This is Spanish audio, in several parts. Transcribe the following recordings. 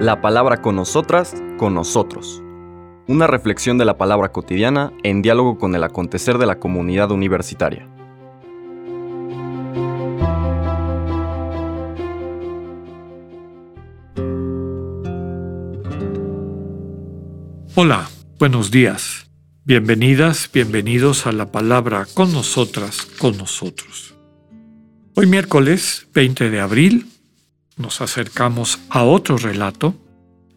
La palabra con nosotras, con nosotros. Una reflexión de la palabra cotidiana en diálogo con el acontecer de la comunidad universitaria. Hola, buenos días. Bienvenidas, bienvenidos a la palabra con nosotras, con nosotros. Hoy miércoles 20 de abril nos acercamos a otro relato.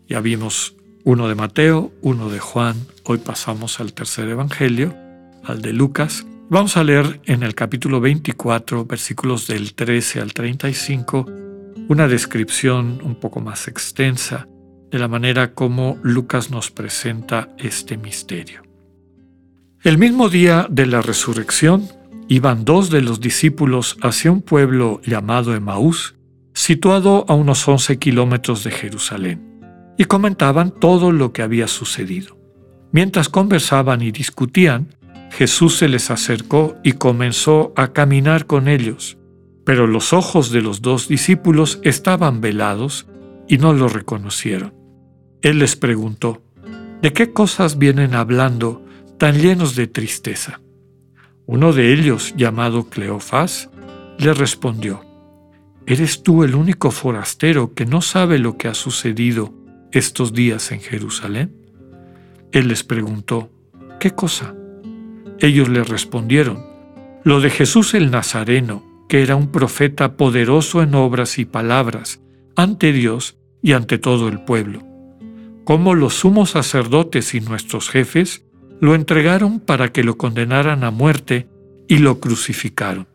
Ya vimos uno de Mateo, uno de Juan, hoy pasamos al tercer evangelio, al de Lucas. Vamos a leer en el capítulo 24, versículos del 13 al 35, una descripción un poco más extensa de la manera como Lucas nos presenta este misterio. El mismo día de la resurrección, iban dos de los discípulos hacia un pueblo llamado Emaús, situado a unos 11 kilómetros de Jerusalén, y comentaban todo lo que había sucedido. Mientras conversaban y discutían, Jesús se les acercó y comenzó a caminar con ellos, pero los ojos de los dos discípulos estaban velados y no lo reconocieron. Él les preguntó, ¿de qué cosas vienen hablando tan llenos de tristeza? Uno de ellos, llamado Cleofás, le respondió, ¿Eres tú el único forastero que no sabe lo que ha sucedido estos días en Jerusalén? Él les preguntó, ¿qué cosa? Ellos le respondieron, lo de Jesús el Nazareno, que era un profeta poderoso en obras y palabras, ante Dios y ante todo el pueblo cómo los sumos sacerdotes y nuestros jefes lo entregaron para que lo condenaran a muerte y lo crucificaron.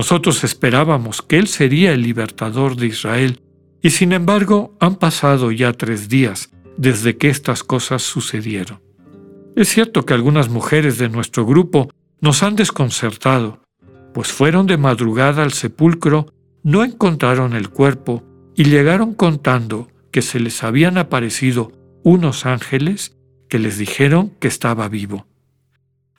Nosotros esperábamos que Él sería el libertador de Israel, y sin embargo han pasado ya tres días desde que estas cosas sucedieron. Es cierto que algunas mujeres de nuestro grupo nos han desconcertado, pues fueron de madrugada al sepulcro, no encontraron el cuerpo y llegaron contando que se les habían aparecido unos ángeles que les dijeron que estaba vivo.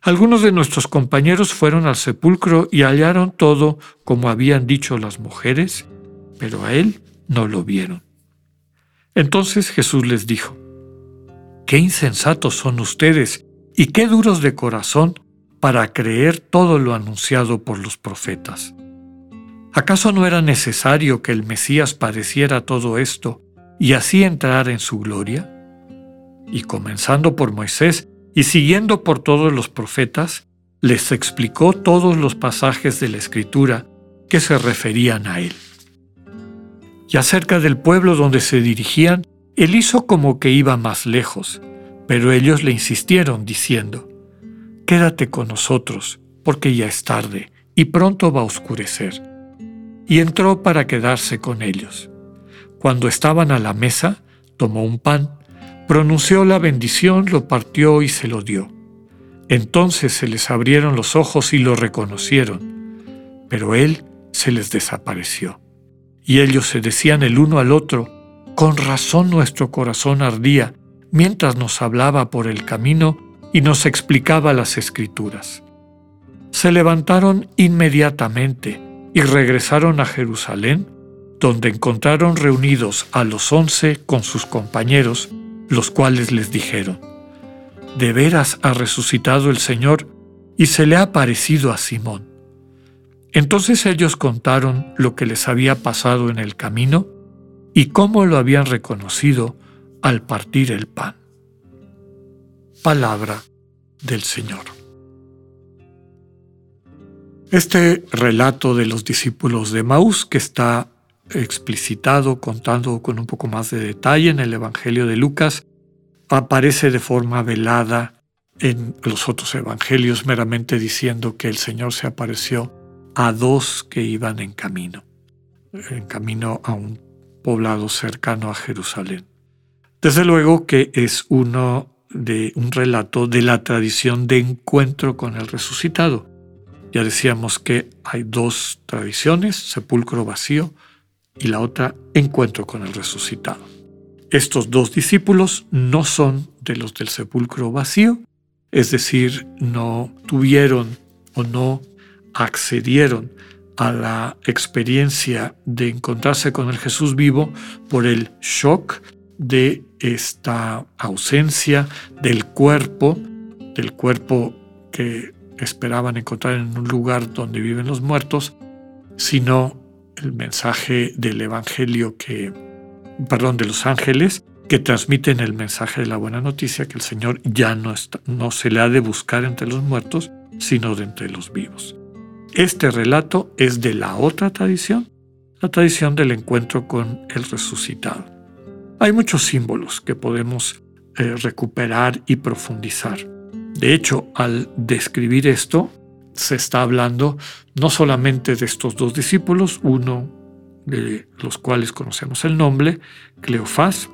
Algunos de nuestros compañeros fueron al sepulcro y hallaron todo como habían dicho las mujeres, pero a él no lo vieron. Entonces Jesús les dijo, Qué insensatos son ustedes y qué duros de corazón para creer todo lo anunciado por los profetas. ¿Acaso no era necesario que el Mesías padeciera todo esto y así entrar en su gloria? Y comenzando por Moisés y siguiendo por todos los profetas, les explicó todos los pasajes de la Escritura que se referían a él. Y acerca del pueblo donde se dirigían, él hizo como que iba más lejos, pero ellos le insistieron diciendo, Quédate con nosotros, porque ya es tarde y pronto va a oscurecer. Y entró para quedarse con ellos. Cuando estaban a la mesa, tomó un pan, pronunció la bendición, lo partió y se lo dio. Entonces se les abrieron los ojos y lo reconocieron, pero él se les desapareció. Y ellos se decían el uno al otro, con razón nuestro corazón ardía mientras nos hablaba por el camino y nos explicaba las escrituras. Se levantaron inmediatamente y regresaron a Jerusalén donde encontraron reunidos a los once con sus compañeros, los cuales les dijeron, De veras ha resucitado el Señor y se le ha aparecido a Simón. Entonces ellos contaron lo que les había pasado en el camino y cómo lo habían reconocido al partir el pan. Palabra del Señor. Este relato de los discípulos de Maús que está explicitado, contando con un poco más de detalle en el Evangelio de Lucas, aparece de forma velada en los otros evangelios, meramente diciendo que el Señor se apareció a dos que iban en camino, en camino a un poblado cercano a Jerusalén. Desde luego que es uno de un relato de la tradición de encuentro con el resucitado. Ya decíamos que hay dos tradiciones, sepulcro vacío y la otra encuentro con el resucitado. Estos dos discípulos no son de los del sepulcro vacío, es decir, no tuvieron o no accedieron a la experiencia de encontrarse con el Jesús vivo por el shock de esta ausencia del cuerpo, del cuerpo que esperaban encontrar en un lugar donde viven los muertos, sino el mensaje del Evangelio que, perdón, de los ángeles que transmiten el mensaje de la buena noticia que el Señor ya no, está, no se le ha de buscar entre los muertos, sino de entre los vivos. Este relato es de la otra tradición, la tradición del encuentro con el resucitado. Hay muchos símbolos que podemos eh, recuperar y profundizar. De hecho, al describir esto, se está hablando no solamente de estos dos discípulos, uno de los cuales conocemos el nombre, Cleofás,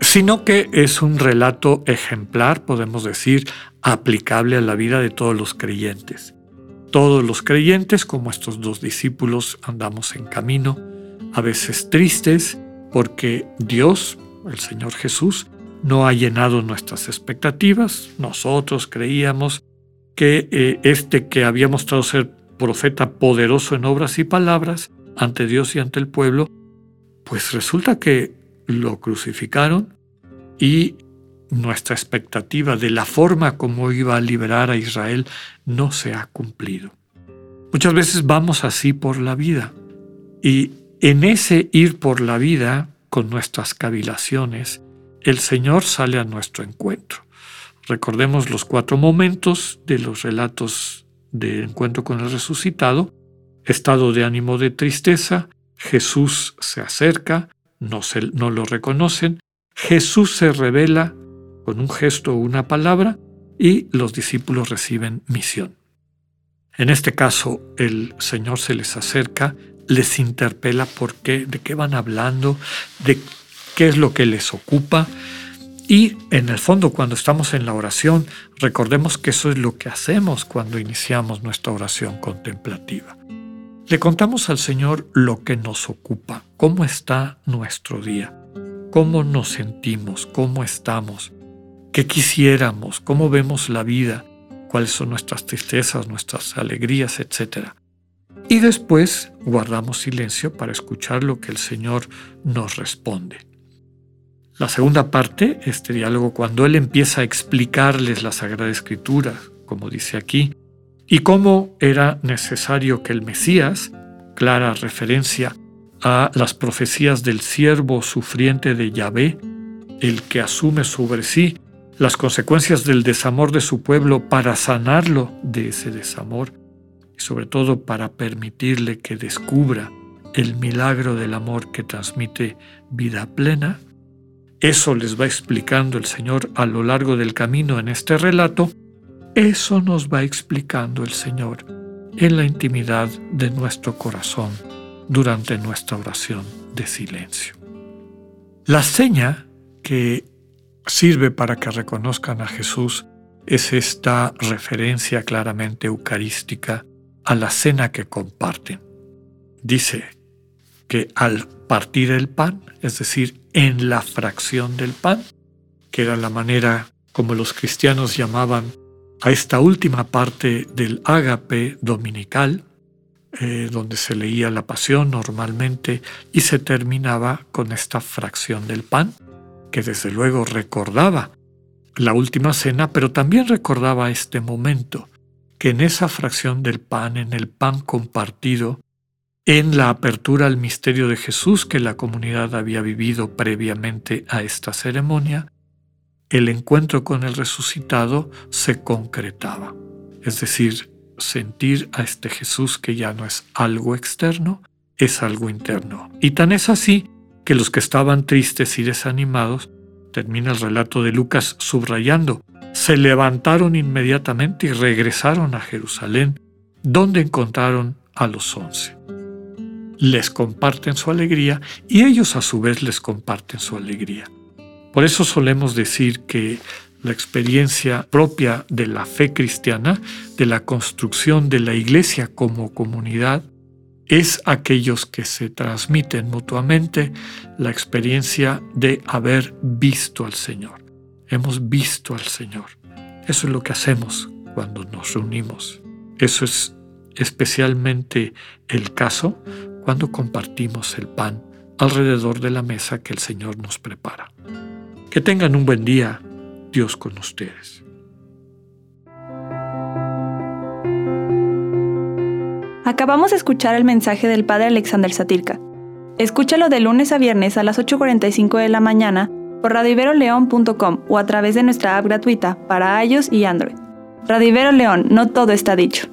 sino que es un relato ejemplar, podemos decir, aplicable a la vida de todos los creyentes. Todos los creyentes, como estos dos discípulos, andamos en camino, a veces tristes, porque Dios, el Señor Jesús, no ha llenado nuestras expectativas. Nosotros creíamos que eh, este que había mostrado ser profeta poderoso en obras y palabras ante Dios y ante el pueblo, pues resulta que lo crucificaron y nuestra expectativa de la forma como iba a liberar a Israel no se ha cumplido. Muchas veces vamos así por la vida y en ese ir por la vida con nuestras cavilaciones, el Señor sale a nuestro encuentro. Recordemos los cuatro momentos de los relatos de encuentro con el resucitado. Estado de ánimo de tristeza, Jesús se acerca, no, se, no lo reconocen, Jesús se revela con un gesto o una palabra y los discípulos reciben misión. En este caso, el Señor se les acerca, les interpela por qué, de qué van hablando, de qué es lo que les ocupa. Y en el fondo, cuando estamos en la oración, recordemos que eso es lo que hacemos cuando iniciamos nuestra oración contemplativa. Le contamos al Señor lo que nos ocupa, cómo está nuestro día, cómo nos sentimos, cómo estamos, qué quisiéramos, cómo vemos la vida, cuáles son nuestras tristezas, nuestras alegrías, etc. Y después guardamos silencio para escuchar lo que el Señor nos responde. La segunda parte, este diálogo, cuando Él empieza a explicarles la Sagrada Escritura, como dice aquí, y cómo era necesario que el Mesías, clara referencia a las profecías del siervo sufriente de Yahvé, el que asume sobre sí las consecuencias del desamor de su pueblo para sanarlo de ese desamor y sobre todo para permitirle que descubra el milagro del amor que transmite vida plena, eso les va explicando el Señor a lo largo del camino en este relato. Eso nos va explicando el Señor en la intimidad de nuestro corazón durante nuestra oración de silencio. La seña que sirve para que reconozcan a Jesús es esta referencia claramente eucarística a la cena que comparten. Dice que al partir el pan, es decir, en la fracción del pan, que era la manera como los cristianos llamaban a esta última parte del ágape dominical, eh, donde se leía la pasión normalmente y se terminaba con esta fracción del pan, que desde luego recordaba la última cena, pero también recordaba este momento, que en esa fracción del pan, en el pan compartido, en la apertura al misterio de Jesús que la comunidad había vivido previamente a esta ceremonia, el encuentro con el resucitado se concretaba. Es decir, sentir a este Jesús que ya no es algo externo, es algo interno. Y tan es así que los que estaban tristes y desanimados, termina el relato de Lucas subrayando, se levantaron inmediatamente y regresaron a Jerusalén, donde encontraron a los once les comparten su alegría y ellos a su vez les comparten su alegría. Por eso solemos decir que la experiencia propia de la fe cristiana, de la construcción de la iglesia como comunidad, es aquellos que se transmiten mutuamente la experiencia de haber visto al Señor. Hemos visto al Señor. Eso es lo que hacemos cuando nos reunimos. Eso es especialmente el caso cuando compartimos el pan alrededor de la mesa que el Señor nos prepara. Que tengan un buen día, Dios con ustedes. Acabamos de escuchar el mensaje del Padre Alexander Satirka. Escúchalo de lunes a viernes a las 8.45 de la mañana por radiveroleón.com o a través de nuestra app gratuita para iOS y Android. Radivero León, no todo está dicho.